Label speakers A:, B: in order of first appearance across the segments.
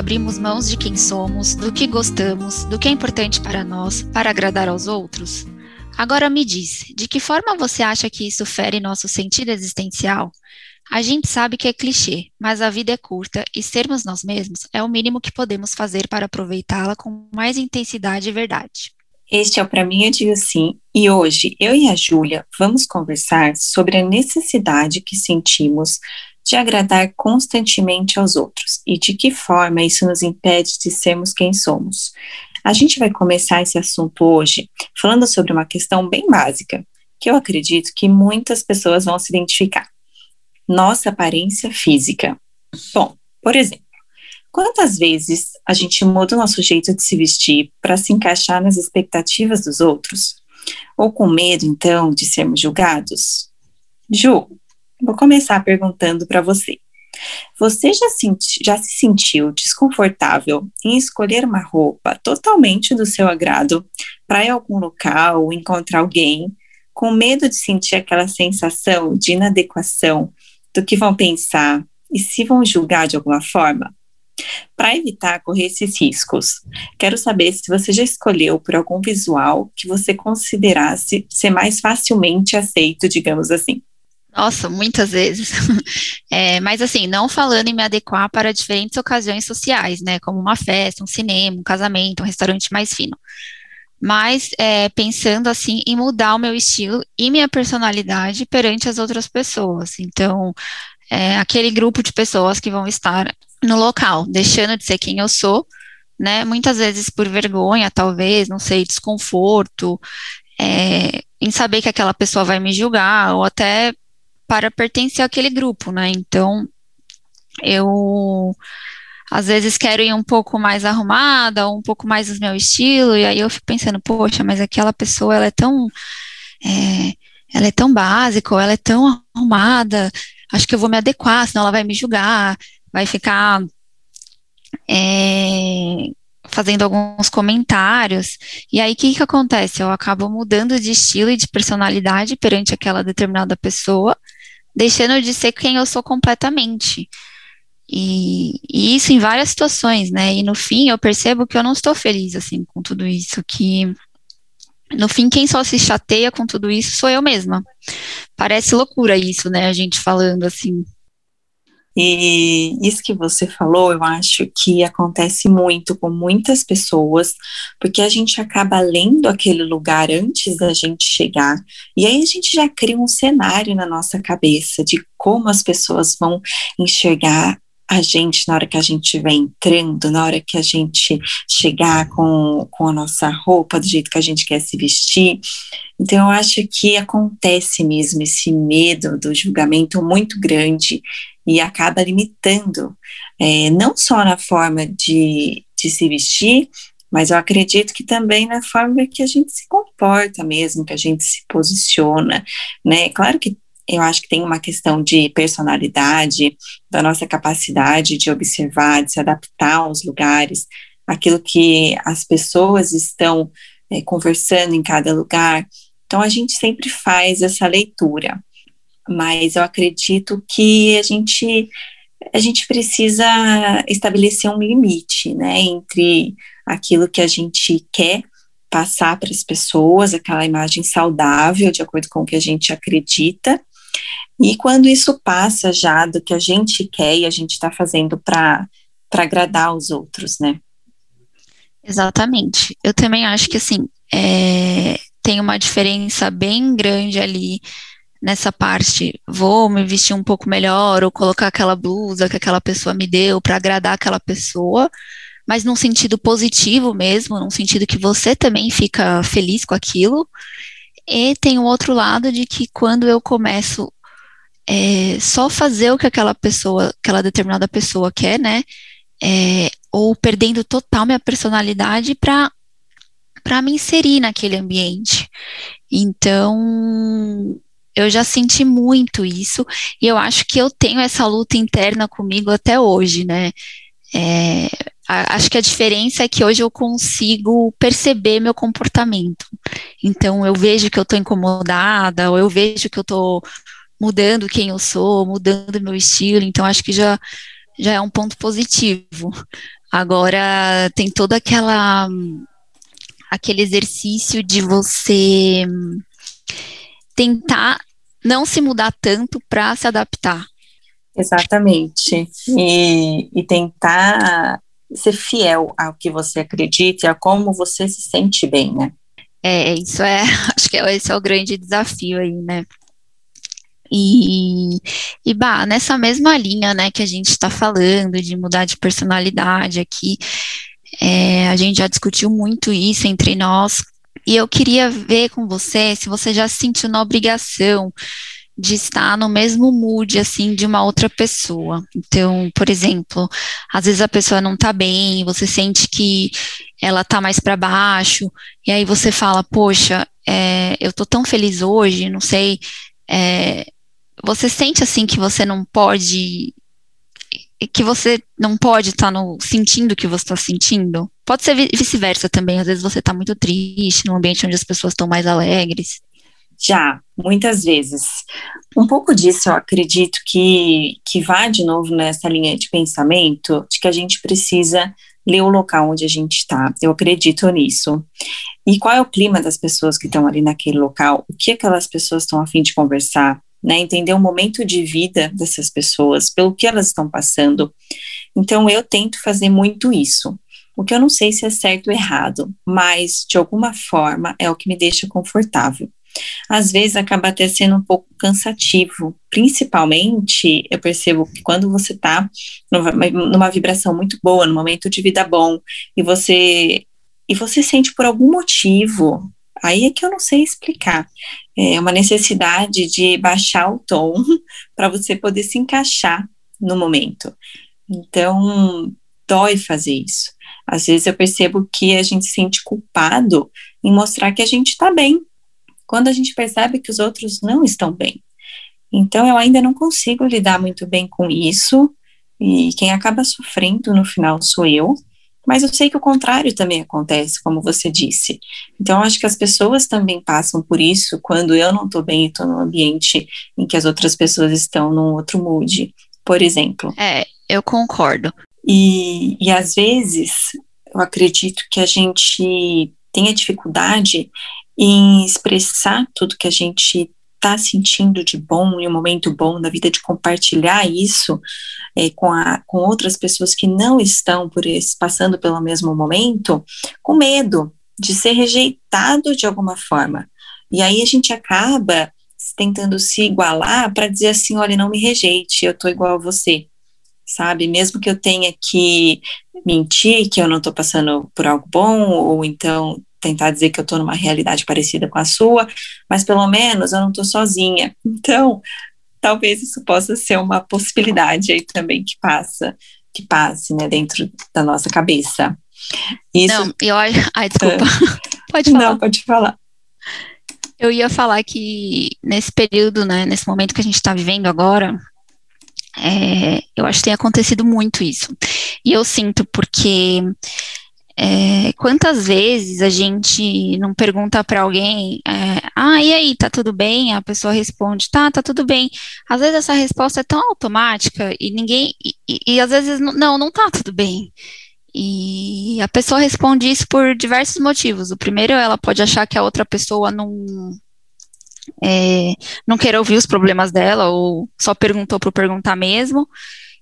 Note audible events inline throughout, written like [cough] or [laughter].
A: abrimos mãos de quem somos, do que gostamos, do que é importante para nós, para agradar aos outros? Agora me diz, de que forma você acha que isso fere nosso sentido existencial? A gente sabe que é clichê, mas a vida é curta e sermos nós mesmos é o mínimo que podemos fazer para aproveitá-la com mais intensidade e verdade.
B: Este é o Pra mim Eu Digo Sim, e hoje eu e a Júlia vamos conversar sobre a necessidade que sentimos de agradar constantemente aos outros e de que forma isso nos impede de sermos quem somos. A gente vai começar esse assunto hoje falando sobre uma questão bem básica, que eu acredito que muitas pessoas vão se identificar. Nossa aparência física. Bom, por exemplo, quantas vezes a gente muda o nosso jeito de se vestir para se encaixar nas expectativas dos outros? Ou com medo, então, de sermos julgados? Ju, vou começar perguntando para você. Você já, senti, já se sentiu desconfortável em escolher uma roupa totalmente do seu agrado para ir a algum local ou encontrar alguém, com medo de sentir aquela sensação de inadequação do que vão pensar e se vão julgar de alguma forma? Para evitar correr esses riscos, quero saber se você já escolheu por algum visual que você considerasse ser mais facilmente aceito, digamos assim.
A: Nossa, muitas vezes. [laughs] É, mas assim, não falando em me adequar para diferentes ocasiões sociais, né? Como uma festa, um cinema, um casamento, um restaurante mais fino. Mas é, pensando assim em mudar o meu estilo e minha personalidade perante as outras pessoas. Então, é, aquele grupo de pessoas que vão estar no local, deixando de ser quem eu sou, né? Muitas vezes por vergonha, talvez, não sei, desconforto, é, em saber que aquela pessoa vai me julgar, ou até para pertencer àquele grupo, né? Então, eu às vezes quero ir um pouco mais arrumada, um pouco mais do meu estilo, e aí eu fico pensando, poxa, mas aquela pessoa, ela é tão, é, ela é tão básica, ou ela é tão arrumada, acho que eu vou me adequar, senão ela vai me julgar, vai ficar é, fazendo alguns comentários, e aí o que, que acontece? Eu acabo mudando de estilo e de personalidade perante aquela determinada pessoa, deixando de ser quem eu sou completamente. E, e, isso em várias situações, né? E no fim eu percebo que eu não estou feliz assim com tudo isso, que no fim quem só se chateia com tudo isso sou eu mesma. Parece loucura isso, né? A gente falando assim,
B: e isso que você falou, eu acho que acontece muito com muitas pessoas, porque a gente acaba lendo aquele lugar antes da gente chegar, e aí a gente já cria um cenário na nossa cabeça de como as pessoas vão enxergar a gente na hora que a gente vem entrando, na hora que a gente chegar com, com a nossa roupa do jeito que a gente quer se vestir. Então, eu acho que acontece mesmo esse medo do julgamento muito grande e acaba limitando, é, não só na forma de, de se vestir, mas eu acredito que também na forma que a gente se comporta mesmo, que a gente se posiciona, né? Claro que eu acho que tem uma questão de personalidade, da nossa capacidade de observar, de se adaptar aos lugares, aquilo que as pessoas estão é, conversando em cada lugar. Então, a gente sempre faz essa leitura mas eu acredito que a gente a gente precisa estabelecer um limite, né, entre aquilo que a gente quer passar para as pessoas, aquela imagem saudável, de acordo com o que a gente acredita, e quando isso passa já do que a gente quer e a gente está fazendo para agradar os outros, né?
A: Exatamente. Eu também acho que assim é, tem uma diferença bem grande ali nessa parte, vou me vestir um pouco melhor ou colocar aquela blusa que aquela pessoa me deu para agradar aquela pessoa, mas num sentido positivo mesmo, num sentido que você também fica feliz com aquilo. E tem o outro lado de que quando eu começo é, só fazer o que aquela pessoa, aquela determinada pessoa quer, né? É, ou perdendo total minha personalidade para para me inserir naquele ambiente. Então, eu já senti muito isso e eu acho que eu tenho essa luta interna comigo até hoje, né? É, a, acho que a diferença é que hoje eu consigo perceber meu comportamento. Então eu vejo que eu estou incomodada, ou eu vejo que eu estou mudando quem eu sou, mudando meu estilo. Então acho que já já é um ponto positivo. Agora tem toda aquela aquele exercício de você tentar não se mudar tanto para se adaptar.
B: Exatamente. E, e tentar ser fiel ao que você acredita e a como você se sente bem, né?
A: É, isso é, [laughs] acho que esse é o grande desafio aí, né? E, e bah, nessa mesma linha, né, que a gente está falando de mudar de personalidade aqui, é, a gente já discutiu muito isso entre nós, e eu queria ver com você se você já se sentiu na obrigação de estar no mesmo mood, assim, de uma outra pessoa. Então, por exemplo, às vezes a pessoa não tá bem, você sente que ela tá mais para baixo, e aí você fala, poxa, é, eu tô tão feliz hoje, não sei, é, você sente assim que você não pode que você não pode estar tá sentindo o que você está sentindo? Pode ser vice-versa também. Às vezes você está muito triste num ambiente onde as pessoas estão mais alegres.
B: Já, muitas vezes. Um pouco disso eu acredito que, que vai de novo nessa linha de pensamento de que a gente precisa ler o local onde a gente está. Eu acredito nisso. E qual é o clima das pessoas que estão ali naquele local? O que aquelas pessoas estão a fim de conversar? Né, entender o momento de vida dessas pessoas, pelo que elas estão passando. Então, eu tento fazer muito isso. O que eu não sei se é certo ou errado, mas de alguma forma é o que me deixa confortável às vezes acaba até sendo um pouco cansativo. Principalmente, eu percebo que quando você está numa vibração muito boa, num momento de vida bom, e você e você sente por algum motivo, aí é que eu não sei explicar. É uma necessidade de baixar o tom [laughs] para você poder se encaixar no momento. Então, dói fazer isso. Às vezes eu percebo que a gente se sente culpado em mostrar que a gente está bem, quando a gente percebe que os outros não estão bem. Então, eu ainda não consigo lidar muito bem com isso, e quem acaba sofrendo no final sou eu, mas eu sei que o contrário também acontece, como você disse. Então, acho que as pessoas também passam por isso quando eu não estou bem e estou num ambiente em que as outras pessoas estão num outro mood, por exemplo.
A: É, eu concordo.
B: E, e às vezes, eu acredito que a gente tenha dificuldade em expressar tudo que a gente está sentindo de bom e um momento bom da vida, de compartilhar isso é, com, a, com outras pessoas que não estão por esse, passando pelo mesmo momento, com medo de ser rejeitado de alguma forma. E aí a gente acaba tentando se igualar para dizer assim, olha, não me rejeite, eu estou igual a você, sabe? Mesmo que eu tenha que mentir que eu não estou passando por algo bom, ou então tentar dizer que eu estou numa realidade parecida com a sua, mas pelo menos eu não estou sozinha. [laughs] Então, talvez isso possa ser uma possibilidade aí também que passa, que passe, né, dentro da nossa cabeça.
A: Isso... Não, eu ai, desculpa. [laughs] pode falar.
B: Não, pode falar.
A: Eu ia falar que nesse período, né, nesse momento que a gente está vivendo agora, é, eu acho que tem acontecido muito isso. E eu sinto porque é, quantas vezes a gente não pergunta para alguém, é, ah, e aí, tá tudo bem? A pessoa responde, tá, tá tudo bem. Às vezes essa resposta é tão automática e ninguém, e, e, e às vezes, não, não tá tudo bem. E a pessoa responde isso por diversos motivos. O primeiro, ela pode achar que a outra pessoa não, é, não quer ouvir os problemas dela ou só perguntou por perguntar mesmo.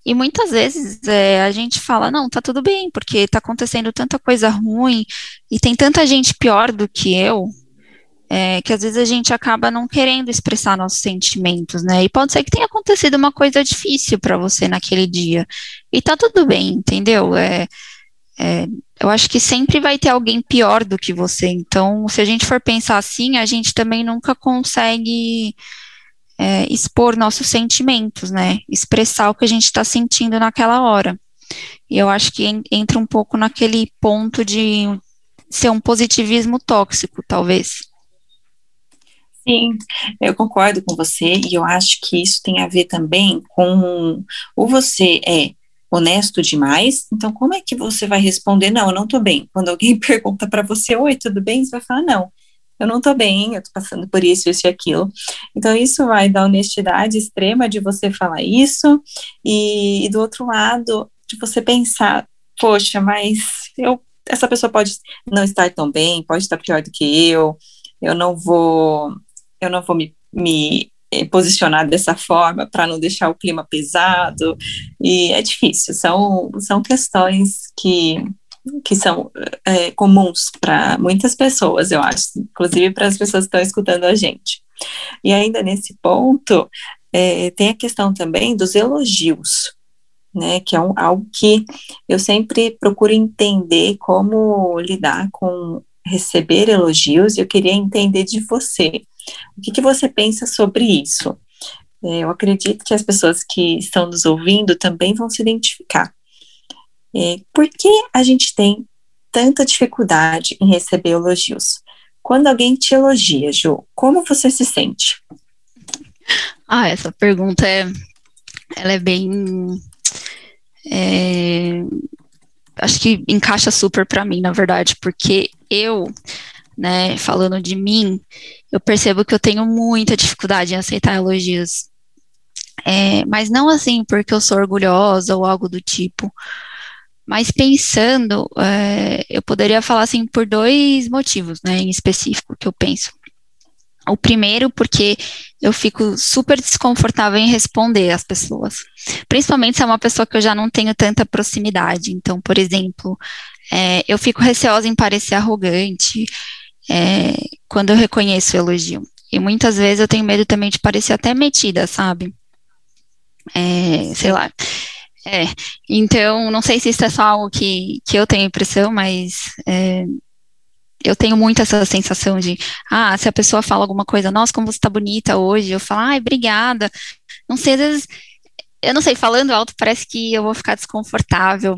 A: E muitas vezes é, a gente fala, não, tá tudo bem, porque tá acontecendo tanta coisa ruim e tem tanta gente pior do que eu, é, que às vezes a gente acaba não querendo expressar nossos sentimentos, né? E pode ser que tenha acontecido uma coisa difícil para você naquele dia. E tá tudo bem, entendeu? É, é, eu acho que sempre vai ter alguém pior do que você. Então, se a gente for pensar assim, a gente também nunca consegue é, expor nossos sentimentos, né? Expressar o que a gente está sentindo naquela hora. E eu acho que entra um pouco naquele ponto de ser um positivismo tóxico, talvez.
B: Sim, eu concordo com você e eu acho que isso tem a ver também com ou você é honesto demais, então como é que você vai responder não, eu não tô bem. Quando alguém [laughs] pergunta para você, oi, tudo bem? Você vai falar não eu não tô bem, eu tô passando por isso, isso e aquilo. Então, isso vai da honestidade extrema de você falar isso, e, e do outro lado, de você pensar poxa, mas eu, essa pessoa pode não estar tão bem, pode estar pior do que eu, eu não vou, eu não vou me, me posicionar dessa forma para não deixar o clima pesado, e é difícil, são, são questões que, que são é, comuns para muitas pessoas, eu acho, inclusive para as pessoas que estão escutando a gente. E ainda nesse ponto, é, tem a questão também dos elogios, né, que é um, algo que eu sempre procuro entender como lidar com receber elogios, e eu queria entender de você. O que, que você pensa sobre isso? É, eu acredito que as pessoas que estão nos ouvindo também vão se identificar. É, por que a gente tem tanta dificuldade em receber elogios? Quando alguém te elogia, Ju, como você se sente?
A: Ah, essa pergunta é, ela é bem, é, acho que encaixa super para mim, na verdade, porque eu, né, falando de mim, eu percebo que eu tenho muita dificuldade em aceitar elogios. É, mas não assim porque eu sou orgulhosa ou algo do tipo. Mas pensando, é, eu poderia falar assim por dois motivos, né, em específico que eu penso. O primeiro, porque eu fico super desconfortável em responder às pessoas. Principalmente se é uma pessoa que eu já não tenho tanta proximidade. Então, por exemplo, é, eu fico receosa em parecer arrogante é, quando eu reconheço o elogio. E muitas vezes eu tenho medo também de parecer até metida, sabe? É, sei lá. É, então, não sei se isso é só algo que, que eu tenho impressão, mas é, eu tenho muito essa sensação de, ah, se a pessoa fala alguma coisa, nossa, como você tá bonita hoje, eu falo, ai, obrigada. Não sei, às vezes, eu não sei, falando alto parece que eu vou ficar desconfortável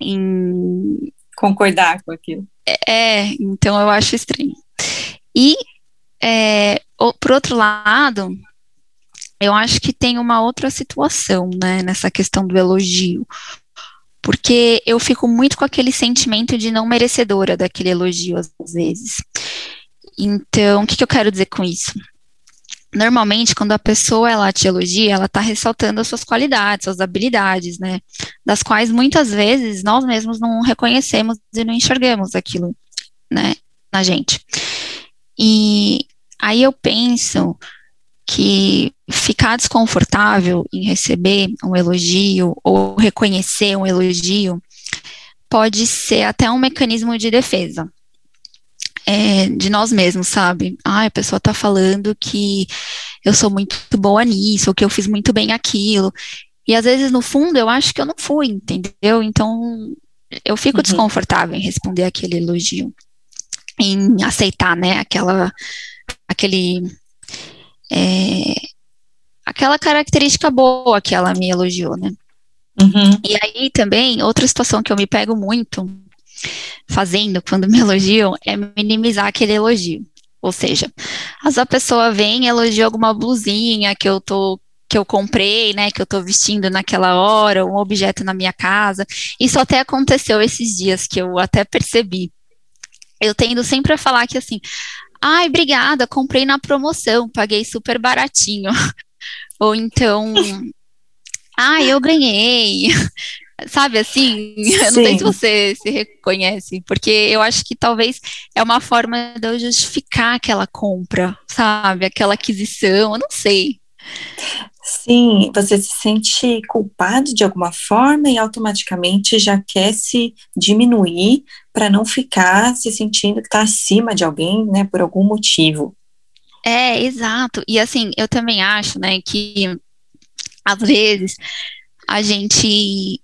A: em...
B: Concordar com aquilo.
A: É, então eu acho estranho. E, é, por outro lado, eu acho que tem uma outra situação, né, nessa questão do elogio, porque eu fico muito com aquele sentimento de não merecedora daquele elogio às vezes. Então, o que, que eu quero dizer com isso? Normalmente, quando a pessoa ela te elogia, ela está ressaltando as suas qualidades, suas habilidades, né? Das quais muitas vezes nós mesmos não reconhecemos e não enxergamos aquilo, né, na gente. E aí eu penso que ficar desconfortável em receber um elogio ou reconhecer um elogio pode ser até um mecanismo de defesa. É, de nós mesmos, sabe? Ah, a pessoa tá falando que eu sou muito boa nisso, ou que eu fiz muito bem aquilo. E às vezes, no fundo, eu acho que eu não fui, entendeu? Então, eu fico uhum. desconfortável em responder aquele elogio, em aceitar, né, aquela, aquele é, aquela característica boa que ela me elogiou, né? Uhum. E aí também, outra situação que eu me pego muito fazendo quando me [laughs] elogiam é minimizar aquele elogio. Ou seja, às a pessoa vem e elogia alguma blusinha que eu tô que eu comprei, né, que eu tô vestindo naquela hora, um objeto na minha casa. Isso até aconteceu esses dias que eu até percebi. Eu tendo sempre a falar que assim, Ai, obrigada, comprei na promoção, paguei super baratinho. [laughs] Ou então, ai, eu ganhei. Sabe assim? Sim. [laughs] Eu não sei se você se reconhece, porque eu acho que talvez é uma forma de eu justificar aquela compra, sabe? Aquela aquisição, eu não sei.
B: Sim, você se sente culpado de alguma forma e automaticamente já quer se diminuir para não ficar se sentindo que está acima de alguém, né, por algum motivo.
A: É, exato. E assim, eu também acho, né, que às vezes a gente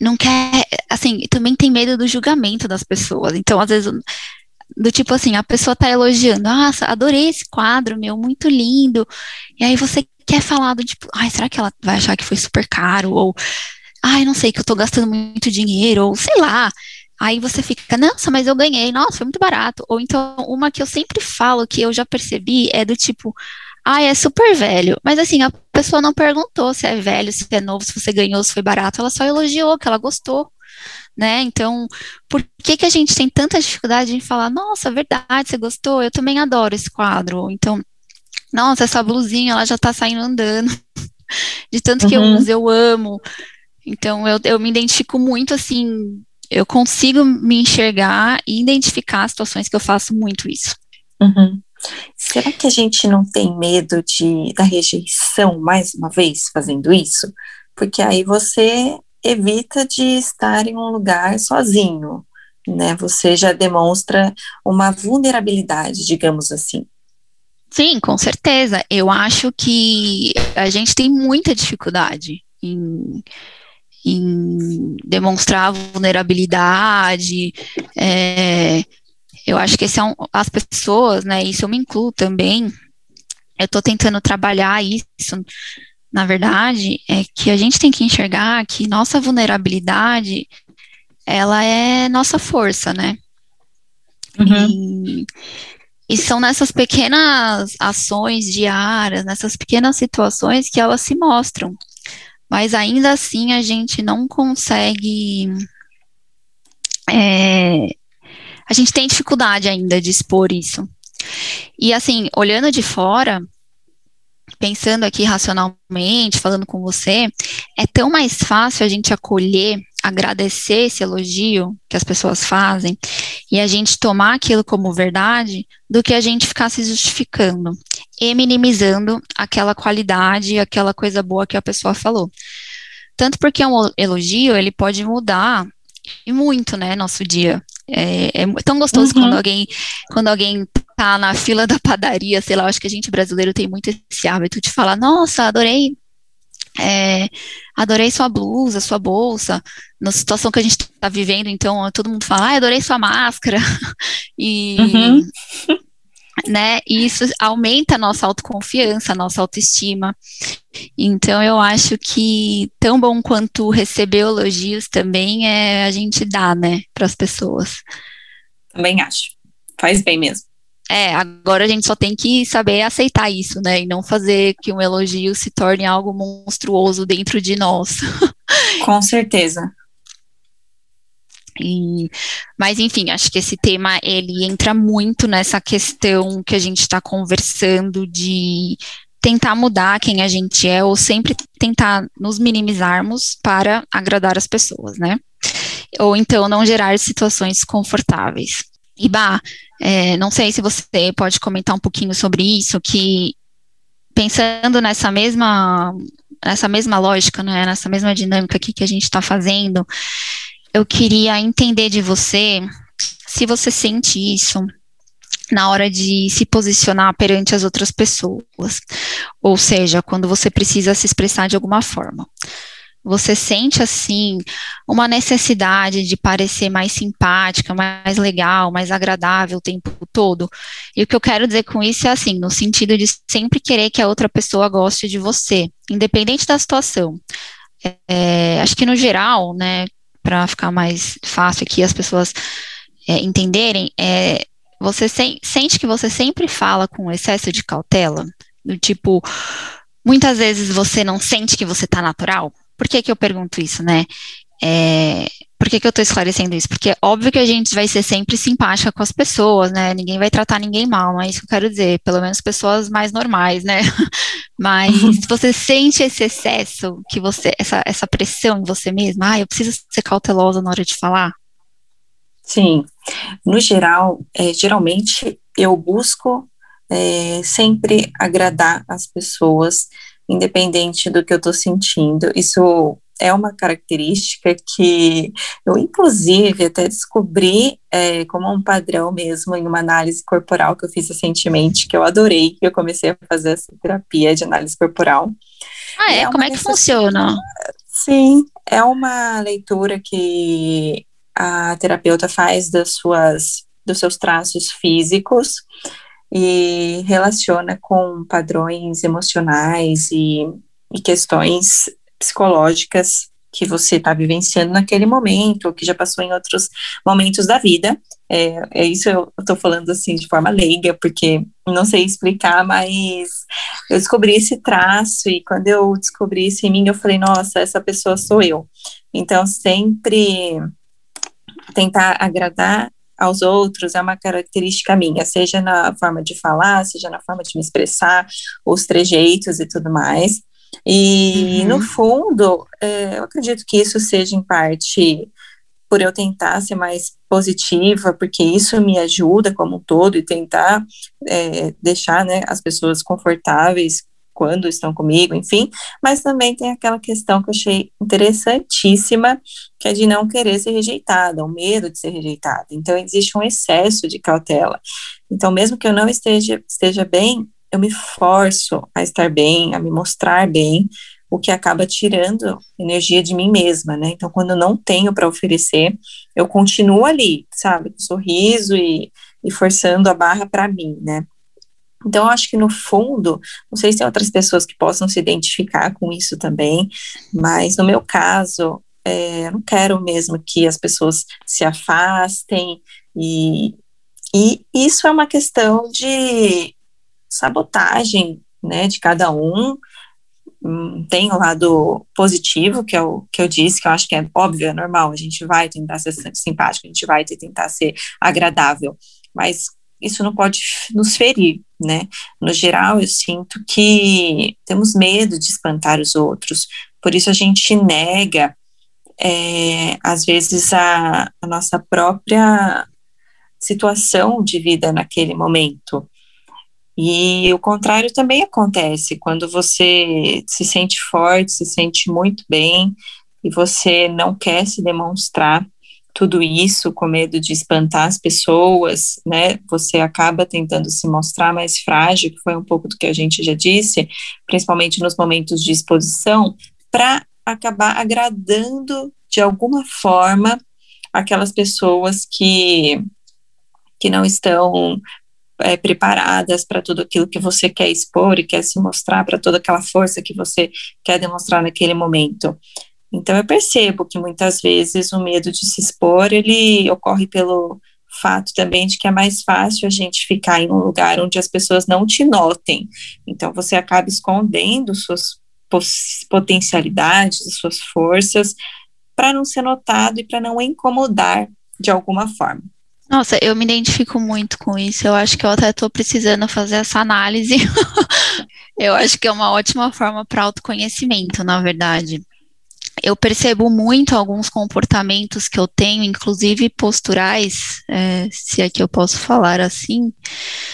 A: não quer, assim, também tem medo do julgamento das pessoas. Então, às vezes, do tipo assim, a pessoa tá elogiando, nossa, adorei esse quadro, meu, muito lindo. E aí você quer falar do tipo, ai, será que ela vai achar que foi super caro? Ou, ai, não sei, que eu tô gastando muito dinheiro, ou sei lá. Aí você fica, nossa, mas eu ganhei, nossa, foi muito barato. Ou então, uma que eu sempre falo, que eu já percebi, é do tipo, ai, é super velho. Mas assim, a pessoa não perguntou se é velho, se é novo, se você ganhou, se foi barato, ela só elogiou que ela gostou. Né? Então, por que, que a gente tem tanta dificuldade em falar, nossa, verdade, você gostou? Eu também adoro esse quadro. Então, nossa, essa blusinha, ela já tá saindo andando. [laughs] De tanto que uhum. eu uso, eu amo. Então, eu, eu me identifico muito assim, eu consigo me enxergar e identificar situações que eu faço muito isso.
B: Uhum. Será que a gente não tem medo de, da rejeição mais uma vez fazendo isso? Porque aí você evita de estar em um lugar sozinho, né? Você já demonstra uma vulnerabilidade, digamos assim.
A: Sim, com certeza. Eu acho que a gente tem muita dificuldade em, em demonstrar vulnerabilidade. É, eu acho que esse é um, as pessoas, né? Isso eu me incluo também. Eu estou tentando trabalhar isso. Na verdade, é que a gente tem que enxergar que nossa vulnerabilidade ela é nossa força, né? Uhum. E, e são nessas pequenas ações diárias, nessas pequenas situações que elas se mostram. Mas ainda assim a gente não consegue. É, a gente tem dificuldade ainda de expor isso. E assim, olhando de fora, pensando aqui racionalmente, falando com você, é tão mais fácil a gente acolher agradecer esse elogio que as pessoas fazem e a gente tomar aquilo como verdade do que a gente ficar se justificando e minimizando aquela qualidade, aquela coisa boa que a pessoa falou. Tanto porque um elogio, ele pode mudar e muito, né, nosso dia. É, é tão gostoso uhum. quando alguém quando alguém tá na fila da padaria, sei lá, acho que a gente brasileiro tem muito esse hábito de falar, nossa, adorei é, adorei sua blusa, sua bolsa, na situação que a gente está vivendo, então todo mundo fala, ah, adorei sua máscara, [laughs] e, uhum. Né, e isso aumenta a nossa autoconfiança, a nossa autoestima, então eu acho que tão bom quanto receber elogios também é a gente dar, né, para as pessoas.
B: Também acho, faz bem mesmo.
A: É, agora a gente só tem que saber aceitar isso, né? E não fazer que um elogio se torne algo monstruoso dentro de nós. [laughs]
B: Com certeza.
A: E, mas enfim, acho que esse tema ele entra muito nessa questão que a gente está conversando de tentar mudar quem a gente é ou sempre tentar nos minimizarmos para agradar as pessoas, né? Ou então não gerar situações confortáveis. E bah, é, não sei se você pode comentar um pouquinho sobre isso, que pensando nessa mesma, nessa mesma lógica, né, nessa mesma dinâmica aqui que a gente está fazendo, eu queria entender de você se você sente isso na hora de se posicionar perante as outras pessoas, ou seja, quando você precisa se expressar de alguma forma. Você sente assim uma necessidade de parecer mais simpática, mais legal, mais agradável o tempo todo. E o que eu quero dizer com isso é assim, no sentido de sempre querer que a outra pessoa goste de você, independente da situação. É, acho que no geral, né, para ficar mais fácil aqui as pessoas é, entenderem, é, você se, sente que você sempre fala com excesso de cautela, do tipo, muitas vezes você não sente que você está natural. Por que, que eu pergunto isso, né? É, por que, que eu estou esclarecendo isso? Porque é óbvio que a gente vai ser sempre simpática com as pessoas, né? Ninguém vai tratar ninguém mal, não é isso que eu quero dizer. Pelo menos pessoas mais normais, né? [laughs] Mas uhum. se você sente esse excesso, que você, essa, essa pressão em você mesma, ah, eu preciso ser cautelosa na hora de falar.
B: Sim, no geral, é, geralmente eu busco é, sempre agradar as pessoas, independente do que eu estou sentindo. Isso é uma característica que eu, inclusive, até descobri é, como um padrão mesmo em uma análise corporal que eu fiz recentemente, que eu adorei, que eu comecei a fazer essa terapia de análise corporal.
A: Ah, é? é como é que funciona?
B: Sim, é uma leitura que a terapeuta faz das suas, dos seus traços físicos e relaciona com padrões emocionais e, e questões psicológicas que você está vivenciando naquele momento, ou que já passou em outros momentos da vida. É, é isso eu estou falando assim de forma leiga, porque não sei explicar, mas eu descobri esse traço, e quando eu descobri isso em mim, eu falei, nossa, essa pessoa sou eu. Então, sempre tentar agradar aos outros é uma característica minha, seja na forma de falar, seja na forma de me expressar, os trejeitos e tudo mais. E, uhum. no fundo, é, eu acredito que isso seja em parte por eu tentar ser mais positiva, porque isso me ajuda como um todo e tentar é, deixar né, as pessoas confortáveis quando estão comigo, enfim, mas também tem aquela questão que eu achei interessantíssima, que é de não querer ser rejeitada, o medo de ser rejeitada. Então, existe um excesso de cautela. Então, mesmo que eu não esteja, esteja bem, eu me forço a estar bem, a me mostrar bem, o que acaba tirando energia de mim mesma, né? Então, quando eu não tenho para oferecer, eu continuo ali, sabe, sorriso e, e forçando a barra para mim, né? Então, eu acho que no fundo, não sei se tem outras pessoas que possam se identificar com isso também, mas no meu caso, é, eu não quero mesmo que as pessoas se afastem, e, e isso é uma questão de sabotagem, né, de cada um, Hum, tem o lado positivo, que é o que eu disse, que eu acho que é óbvio, é normal, a gente vai tentar ser simpático, a gente vai tentar ser agradável, mas isso não pode nos ferir, né? No geral, eu sinto que temos medo de espantar os outros, por isso a gente nega, é, às vezes, a, a nossa própria situação de vida naquele momento. E o contrário também acontece, quando você se sente forte, se sente muito bem e você não quer se demonstrar tudo isso com medo de espantar as pessoas, né? Você acaba tentando se mostrar mais frágil, que foi um pouco do que a gente já disse, principalmente nos momentos de exposição, para acabar agradando de alguma forma aquelas pessoas que que não estão é, preparadas para tudo aquilo que você quer expor e quer se mostrar, para toda aquela força que você quer demonstrar naquele momento. Então eu percebo que muitas vezes o medo de se expor ele ocorre pelo fato também de que é mais fácil a gente ficar em um lugar onde as pessoas não te notem. Então você acaba escondendo suas potencialidades, suas forças, para não ser notado e para não incomodar de alguma forma.
A: Nossa, eu me identifico muito com isso. Eu acho que eu até estou precisando fazer essa análise. [laughs] eu acho que é uma ótima forma para autoconhecimento, na verdade. Eu percebo muito alguns comportamentos que eu tenho, inclusive posturais, é, se é que eu posso falar assim,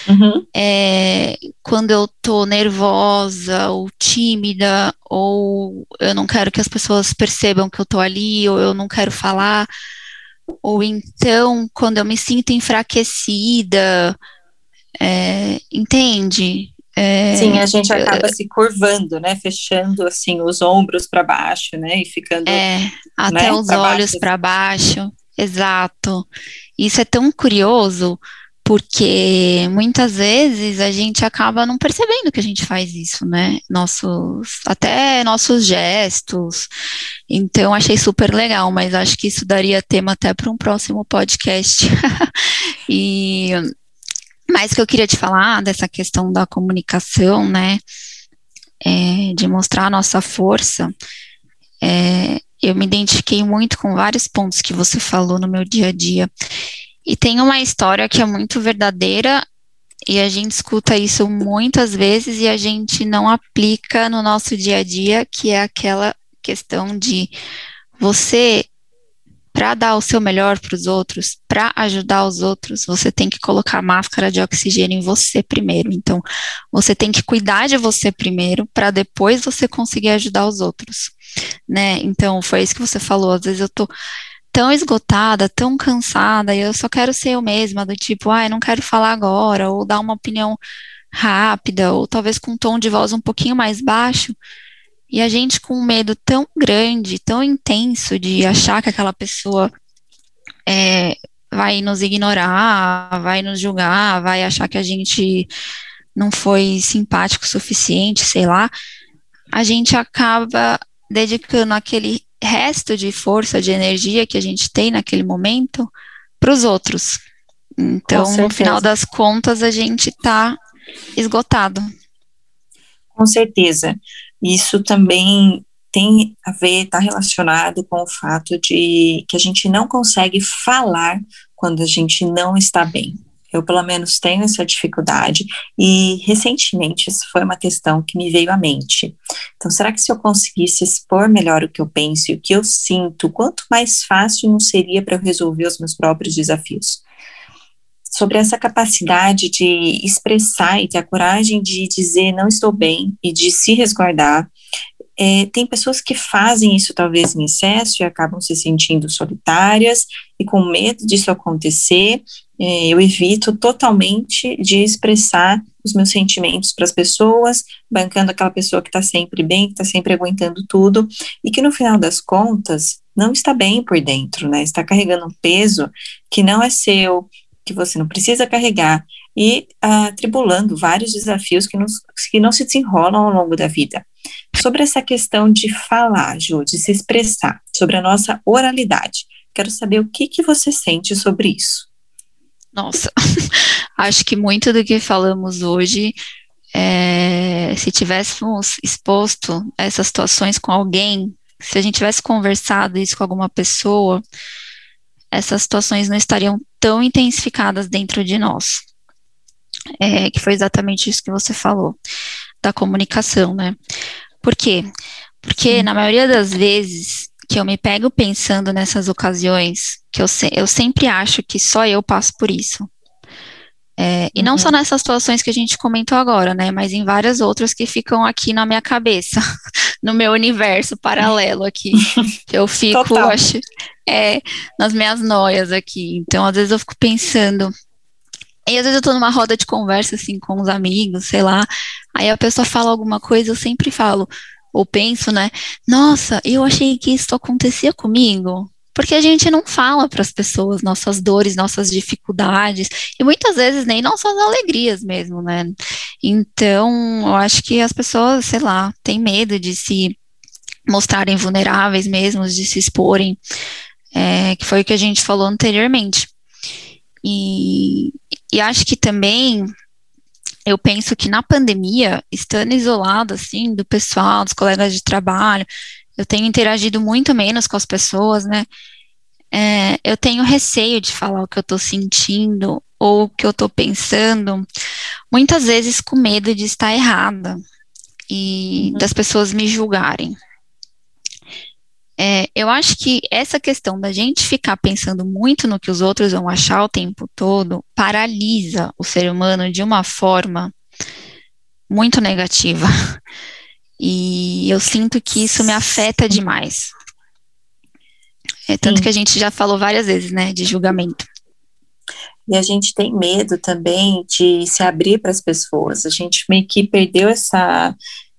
A: uhum. é, quando eu tô nervosa ou tímida, ou eu não quero que as pessoas percebam que eu tô ali, ou eu não quero falar ou então quando eu me sinto enfraquecida, é, entende?
B: É, Sim, a gente acaba se curvando, né? Fechando assim os ombros para baixo, né? E ficando
A: é, até né, os olhos para baixo. Exato. Isso é tão curioso porque muitas vezes a gente acaba não percebendo que a gente faz isso, né? Nossos, até nossos gestos. Então, achei super legal, mas acho que isso daria tema até para um próximo podcast. [laughs] e mais que eu queria te falar dessa questão da comunicação, né? É, de mostrar a nossa força. É, eu me identifiquei muito com vários pontos que você falou no meu dia a dia. E tem uma história que é muito verdadeira e a gente escuta isso muitas vezes e a gente não aplica no nosso dia a dia, que é aquela questão de você para dar o seu melhor para os outros, para ajudar os outros, você tem que colocar máscara de oxigênio em você primeiro. Então, você tem que cuidar de você primeiro, para depois você conseguir ajudar os outros, né? Então, foi isso que você falou. Às vezes eu tô tão esgotada, tão cansada, e eu só quero ser eu mesma, do tipo, ai, ah, não quero falar agora, ou dar uma opinião rápida, ou talvez com um tom de voz um pouquinho mais baixo, e a gente com um medo tão grande, tão intenso de achar que aquela pessoa é, vai nos ignorar, vai nos julgar, vai achar que a gente não foi simpático o suficiente, sei lá, a gente acaba dedicando aquele resto de força, de energia que a gente tem naquele momento para os outros. Então, no final das contas, a gente está esgotado.
B: Com certeza. Isso também tem a ver, está relacionado com o fato de que a gente não consegue falar quando a gente não está bem. Eu, pelo menos, tenho essa dificuldade. E, recentemente, isso foi uma questão que me veio à mente. Então, será que se eu conseguisse expor melhor o que eu penso e o que eu sinto, quanto mais fácil não seria para eu resolver os meus próprios desafios? Sobre essa capacidade de expressar e ter a coragem de dizer não estou bem e de se resguardar, é, tem pessoas que fazem isso talvez em excesso e acabam se sentindo solitárias e com medo disso acontecer. É, eu evito totalmente de expressar os meus sentimentos para as pessoas, bancando aquela pessoa que está sempre bem, que está sempre aguentando tudo e que no final das contas não está bem por dentro, né? Está carregando um peso que não é seu, que você não precisa carregar e atribulando vários desafios que, nos, que não se desenrolam ao longo da vida. Sobre essa questão de falar, Ju, de se expressar, sobre a nossa oralidade, quero saber o que, que você sente sobre isso.
A: Nossa, [laughs] acho que muito do que falamos hoje, é, se tivéssemos exposto essas situações com alguém, se a gente tivesse conversado isso com alguma pessoa, essas situações não estariam tão intensificadas dentro de nós. É, que foi exatamente isso que você falou, da comunicação, né? Por quê? Porque na maioria das vezes que eu me pego pensando nessas ocasiões, que eu, se, eu sempre acho que só eu passo por isso. É, e não só uhum. nessas situações que a gente comentou agora, né? Mas em várias outras que ficam aqui na minha cabeça, [laughs] no meu universo paralelo aqui. [laughs] Eu fico, acho, é, nas minhas noias aqui. Então, às vezes eu fico pensando. E às vezes eu tô numa roda de conversa, assim, com os amigos, sei lá. Aí a pessoa fala alguma coisa, eu sempre falo, ou penso, né? Nossa, eu achei que isso acontecia comigo porque a gente não fala para as pessoas nossas dores, nossas dificuldades, e muitas vezes nem nossas alegrias mesmo, né? Então, eu acho que as pessoas, sei lá, têm medo de se mostrarem vulneráveis mesmo, de se exporem, é, que foi o que a gente falou anteriormente. E, e acho que também eu penso que na pandemia, estando isolado assim do pessoal, dos colegas de trabalho, eu tenho interagido muito menos com as pessoas, né? É, eu tenho receio de falar o que eu estou sentindo ou o que eu estou pensando, muitas vezes com medo de estar errada e uhum. das pessoas me julgarem. É, eu acho que essa questão da gente ficar pensando muito no que os outros vão achar o tempo todo paralisa o ser humano de uma forma muito negativa. [laughs] E eu sinto que isso me afeta demais. É tanto Sim. que a gente já falou várias vezes, né, de julgamento.
B: E a gente tem medo também de se abrir para as pessoas. A gente meio que perdeu essa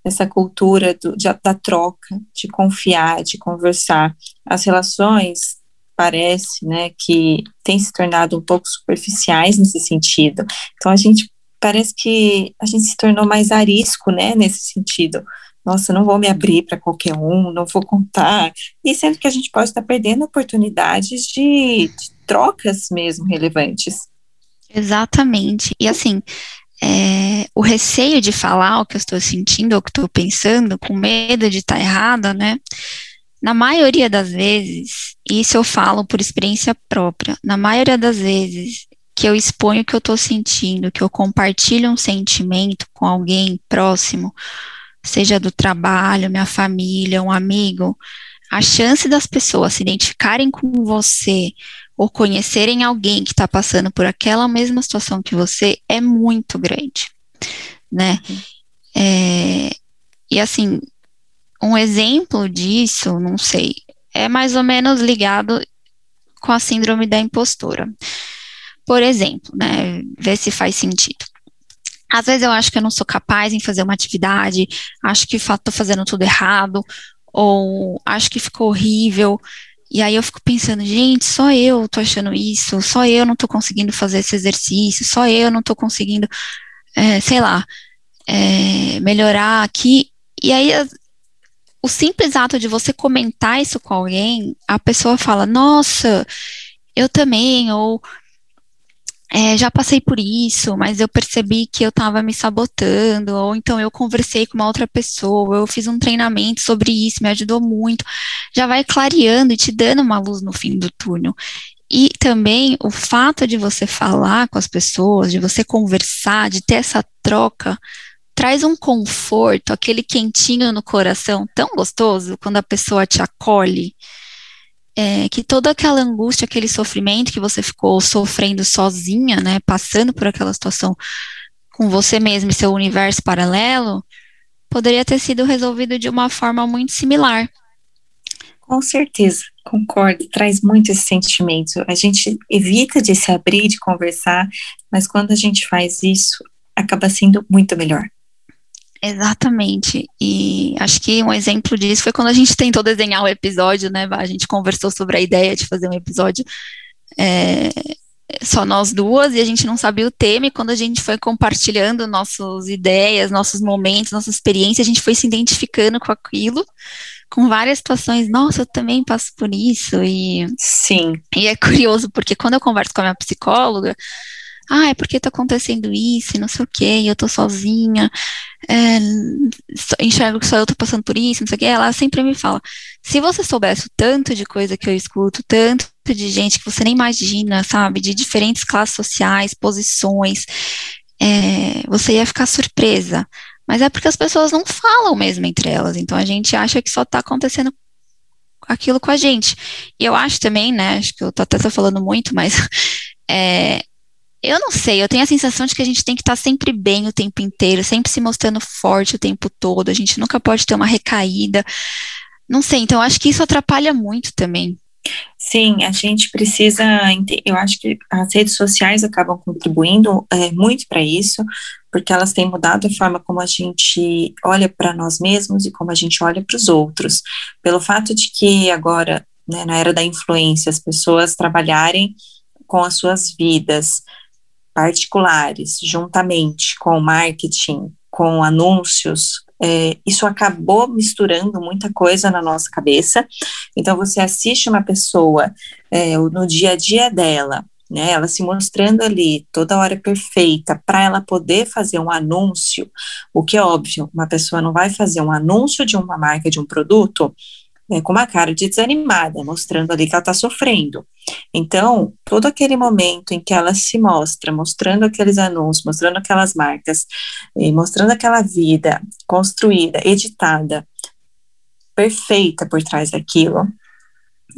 B: essa cultura do, de, da troca, de confiar, de conversar. As relações parece, né, que têm se tornado um pouco superficiais nesse sentido. Então a gente parece que a gente se tornou mais arisco, né, nesse sentido nossa, não vou me abrir para qualquer um, não vou contar. E sendo que a gente pode estar perdendo oportunidades de, de trocas mesmo relevantes.
A: Exatamente. E assim, é, o receio de falar o que eu estou sentindo, ou o que estou pensando, com medo de estar errada, né? Na maioria das vezes, isso eu falo por experiência própria, na maioria das vezes que eu exponho o que eu estou sentindo, que eu compartilho um sentimento com alguém próximo, seja do trabalho, minha família, um amigo, a chance das pessoas se identificarem com você ou conhecerem alguém que está passando por aquela mesma situação que você é muito grande, né? Uhum. É, e assim, um exemplo disso, não sei, é mais ou menos ligado com a síndrome da impostora. Por exemplo, né, ver se faz sentido. Às vezes eu acho que eu não sou capaz em fazer uma atividade, acho que estou fazendo tudo errado, ou acho que ficou horrível. E aí eu fico pensando, gente, só eu tô achando isso, só eu não tô conseguindo fazer esse exercício, só eu não tô conseguindo, é, sei lá, é, melhorar aqui. E aí o simples ato de você comentar isso com alguém, a pessoa fala, nossa, eu também, ou é, já passei por isso, mas eu percebi que eu estava me sabotando, ou então eu conversei com uma outra pessoa, eu fiz um treinamento sobre isso, me ajudou muito, já vai clareando e te dando uma luz no fim do túnel. E também o fato de você falar com as pessoas, de você conversar, de ter essa troca, traz um conforto, aquele quentinho no coração tão gostoso quando a pessoa te acolhe, é, que toda aquela angústia, aquele sofrimento que você ficou sofrendo sozinha, né, passando por aquela situação com você mesmo e seu universo paralelo, poderia ter sido resolvido de uma forma muito similar.
B: Com certeza, concordo, traz muito esse sentimento. A gente evita de se abrir, de conversar, mas quando a gente faz isso, acaba sendo muito melhor.
A: Exatamente. E acho que um exemplo disso foi quando a gente tentou desenhar o episódio, né? A gente conversou sobre a ideia de fazer um episódio é, só nós duas e a gente não sabia o tema. E quando a gente foi compartilhando nossas ideias, nossos momentos, nossa experiência, a gente foi se identificando com aquilo, com várias situações. Nossa, eu também passo por isso. E,
B: Sim.
A: E é curioso, porque quando eu converso com a minha psicóloga, ah, é porque tá acontecendo isso não sei o que, eu tô sozinha, é, enxergo que só eu tô passando por isso, não sei o que, ela sempre me fala, se você soubesse o tanto de coisa que eu escuto, tanto de gente que você nem imagina, sabe, de diferentes classes sociais, posições, é, você ia ficar surpresa, mas é porque as pessoas não falam mesmo entre elas, então a gente acha que só tá acontecendo aquilo com a gente, e eu acho também, né, acho que eu tô até falando muito, mas [laughs] é, eu não sei, eu tenho a sensação de que a gente tem que estar sempre bem o tempo inteiro, sempre se mostrando forte o tempo todo, a gente nunca pode ter uma recaída. Não sei, então acho que isso atrapalha muito também.
B: Sim, a gente precisa. Eu acho que as redes sociais acabam contribuindo é, muito para isso, porque elas têm mudado a forma como a gente olha para nós mesmos e como a gente olha para os outros. Pelo fato de que agora, né, na era da influência, as pessoas trabalharem com as suas vidas, particulares, juntamente com marketing, com anúncios, é, isso acabou misturando muita coisa na nossa cabeça. Então, você assiste uma pessoa é, no dia a dia dela, né, ela se mostrando ali toda hora perfeita, para ela poder fazer um anúncio, o que é óbvio, uma pessoa não vai fazer um anúncio de uma marca, de um produto, né, com uma cara de desanimada, mostrando ali que ela está sofrendo. Então, todo aquele momento em que ela se mostra, mostrando aqueles anúncios, mostrando aquelas marcas, mostrando aquela vida construída, editada, perfeita por trás daquilo,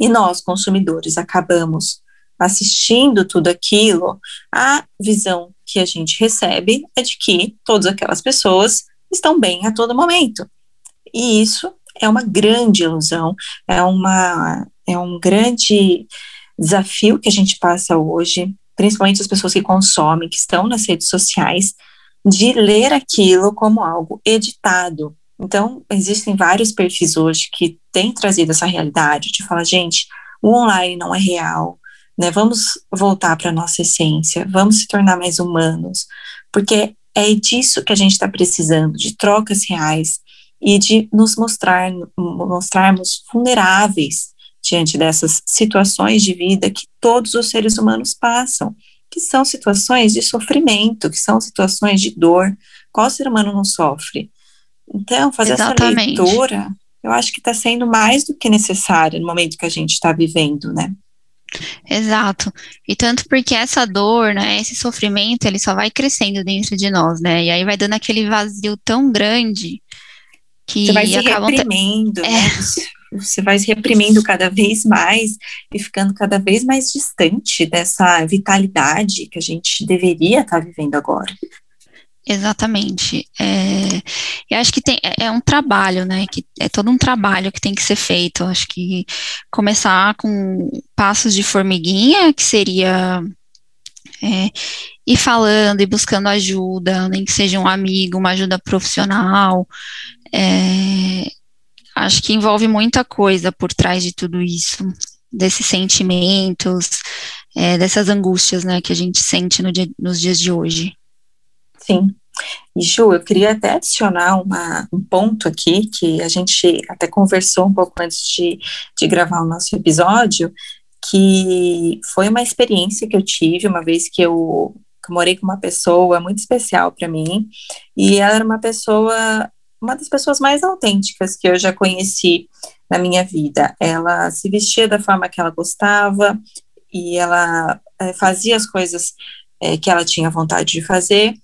B: e nós, consumidores, acabamos assistindo tudo aquilo, a visão que a gente recebe é de que todas aquelas pessoas estão bem a todo momento. E isso é uma grande ilusão, é, uma, é um grande desafio que a gente passa hoje, principalmente as pessoas que consomem, que estão nas redes sociais, de ler aquilo como algo editado. Então, existem vários perfis hoje que têm trazido essa realidade de falar, gente, o online não é real, né? Vamos voltar para a nossa essência, vamos se tornar mais humanos, porque é disso que a gente está precisando, de trocas reais, e de nos mostrar, mostrarmos vulneráveis diante dessas situações de vida que todos os seres humanos passam, que são situações de sofrimento, que são situações de dor. Qual ser humano não sofre? Então, fazer Exatamente. essa leitura, eu acho que está sendo mais do que necessário no momento que a gente está vivendo, né?
A: Exato. E tanto porque essa dor, né, esse sofrimento, ele só vai crescendo dentro de nós, né? E aí vai dando aquele vazio tão grande que
B: você vai se reprimindo, é. né? Você vai se reprimindo cada vez mais e ficando cada vez mais distante dessa vitalidade que a gente deveria estar vivendo agora.
A: Exatamente. É, eu acho que tem, é, é um trabalho, né? Que é todo um trabalho que tem que ser feito. Eu acho que começar com passos de formiguinha, que seria é, ir falando e buscando ajuda, nem que seja um amigo, uma ajuda profissional, é, acho que envolve muita coisa por trás de tudo isso, desses sentimentos, é, dessas angústias, né, que a gente sente no dia, nos dias de hoje.
B: Sim. E Ju, eu queria até adicionar uma, um ponto aqui que a gente até conversou um pouco antes de, de gravar o nosso episódio, que foi uma experiência que eu tive uma vez que eu, que eu morei com uma pessoa muito especial para mim, e ela era uma pessoa uma das pessoas mais autênticas que eu já conheci na minha vida. Ela se vestia da forma que ela gostava, e ela é, fazia as coisas é, que ela tinha vontade de fazer,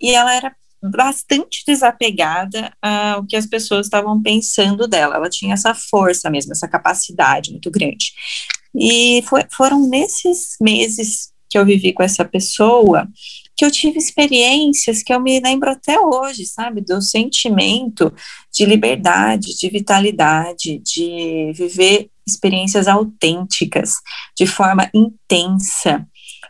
B: e ela era bastante desapegada ao que as pessoas estavam pensando dela. Ela tinha essa força mesmo, essa capacidade muito grande. E foi, foram nesses meses que eu vivi com essa pessoa que eu tive experiências que eu me lembro até hoje, sabe, do sentimento de liberdade, de vitalidade, de viver experiências autênticas, de forma intensa.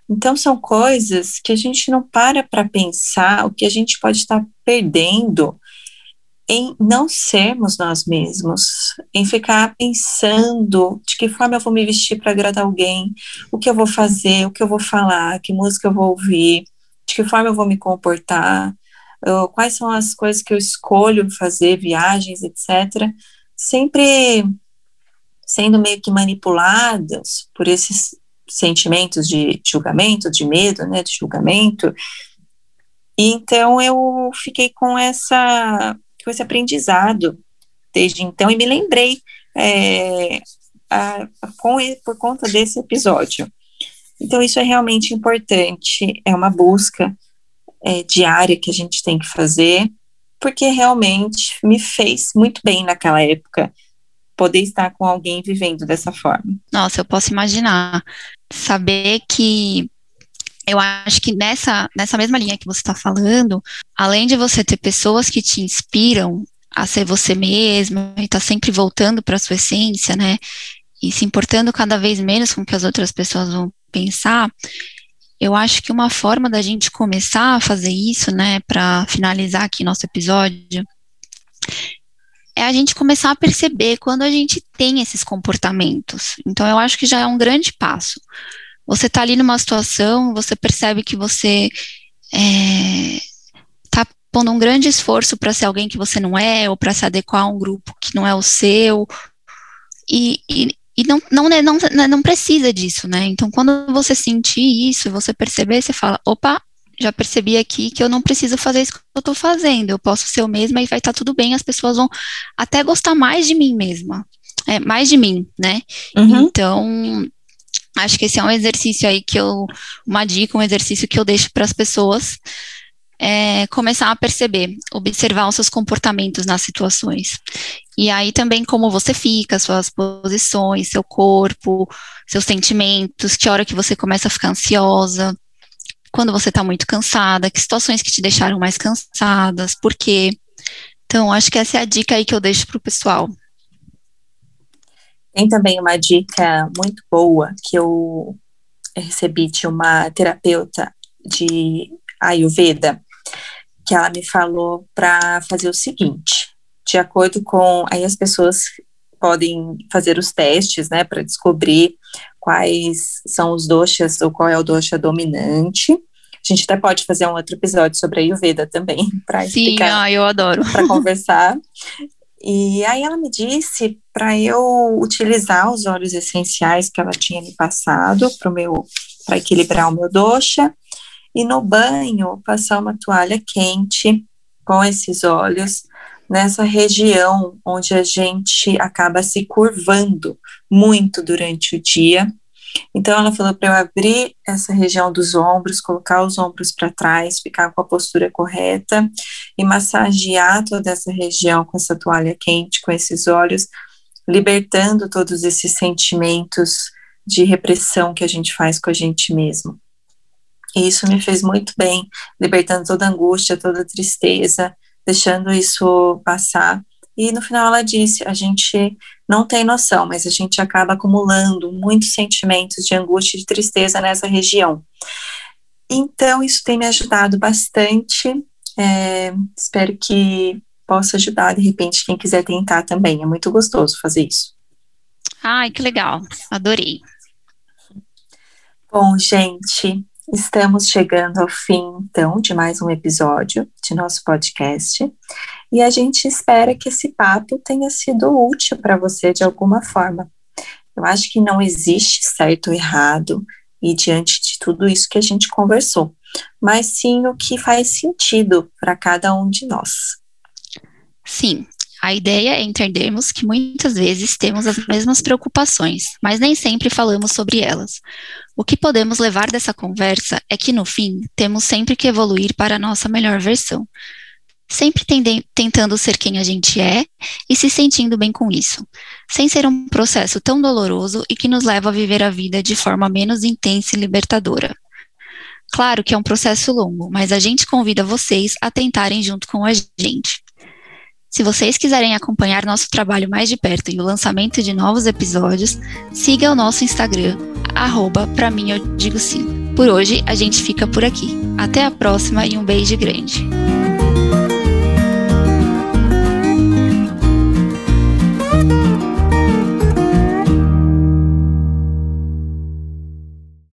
B: Então, são coisas que a gente não para para pensar o que a gente pode estar perdendo em não sermos nós mesmos, em ficar pensando de que forma eu vou me vestir para agradar alguém, o que eu vou fazer, o que eu vou falar, que música eu vou ouvir, de que forma eu vou me comportar, quais são as coisas que eu escolho fazer, viagens, etc. Sempre sendo meio que manipuladas por esses sentimentos de julgamento, de medo, né, de julgamento. E então eu fiquei com essa com esse aprendizado desde então e me lembrei é, a, a, com, por conta desse episódio. Então, isso é realmente importante, é uma busca é, diária que a gente tem que fazer, porque realmente me fez muito bem naquela época poder estar com alguém vivendo dessa forma.
A: Nossa, eu posso imaginar. Saber que eu acho que nessa, nessa mesma linha que você está falando, além de você ter pessoas que te inspiram a ser você mesma e tá sempre voltando para sua essência, né? E se importando cada vez menos com o que as outras pessoas vão pensar, eu acho que uma forma da gente começar a fazer isso, né, para finalizar aqui nosso episódio, é a gente começar a perceber quando a gente tem esses comportamentos. Então, eu acho que já é um grande passo. Você está ali numa situação, você percebe que você está é, pondo um grande esforço para ser alguém que você não é, ou para se adequar a um grupo que não é o seu, e, e, e não, não, né, não, né, não precisa disso, né? Então, quando você sentir isso, você perceber, você fala, opa, já percebi aqui que eu não preciso fazer isso que eu estou fazendo, eu posso ser eu mesma e vai estar tá tudo bem, as pessoas vão até gostar mais de mim mesma, é, mais de mim, né? Uhum. Então, Acho que esse é um exercício aí que eu, uma dica, um exercício que eu deixo para as pessoas é começar a perceber, observar os seus comportamentos nas situações. E aí também como você fica, suas posições, seu corpo, seus sentimentos, que hora que você começa a ficar ansiosa, quando você está muito cansada, que situações que te deixaram mais cansadas, por quê? Então, acho que essa é a dica aí que eu deixo para o pessoal.
B: Tem também uma dica muito boa que eu recebi de uma terapeuta de Ayurveda, que ela me falou para fazer o seguinte: de acordo com. Aí as pessoas podem fazer os testes, né, para descobrir quais são os doshas ou qual é o dosha dominante. A gente até pode fazer um outro episódio sobre a Ayurveda também, [laughs] para explicar.
A: Sim, ah, eu adoro.
B: Para conversar. E aí ela me disse para eu utilizar os óleos essenciais que ela tinha me passado para meu para equilibrar o meu dosha e no banho passar uma toalha quente com esses óleos nessa região onde a gente acaba se curvando muito durante o dia então ela falou para eu abrir essa região dos ombros, colocar os ombros para trás, ficar com a postura correta e massagear toda essa região com essa toalha quente, com esses olhos, libertando todos esses sentimentos de repressão que a gente faz com a gente mesmo. E isso me fez muito bem, libertando toda angústia, toda tristeza, deixando isso passar. E no final ela disse: a gente não tem noção, mas a gente acaba acumulando muitos sentimentos de angústia e de tristeza nessa região. Então, isso tem me ajudado bastante. É, espero que possa ajudar, de repente, quem quiser tentar também. É muito gostoso fazer isso.
A: Ai, que legal. Adorei.
B: Bom, gente, estamos chegando ao fim, então, de mais um episódio de nosso podcast. E a gente espera que esse papo tenha sido útil para você de alguma forma. Eu acho que não existe certo ou errado, e diante de tudo isso que a gente conversou, mas sim o que faz sentido para cada um de nós.
A: Sim, A ideia é entendermos que muitas vezes temos as mesmas preocupações, mas nem sempre falamos sobre elas. O que podemos levar dessa conversa é que, no fim, temos sempre que evoluir para a nossa melhor versão. Sempre tentando ser quem a gente é e se sentindo bem com isso, sem ser um processo tão doloroso e que nos leva a viver a vida de forma menos intensa e libertadora. Claro que é um processo longo, mas a gente convida vocês a tentarem junto com a gente. Se vocês quiserem acompanhar nosso trabalho mais de perto e o lançamento de novos episódios, siga o nosso Instagram, arroba pra mim eu digo sim. Por hoje, a gente fica por aqui. Até a próxima e um beijo grande.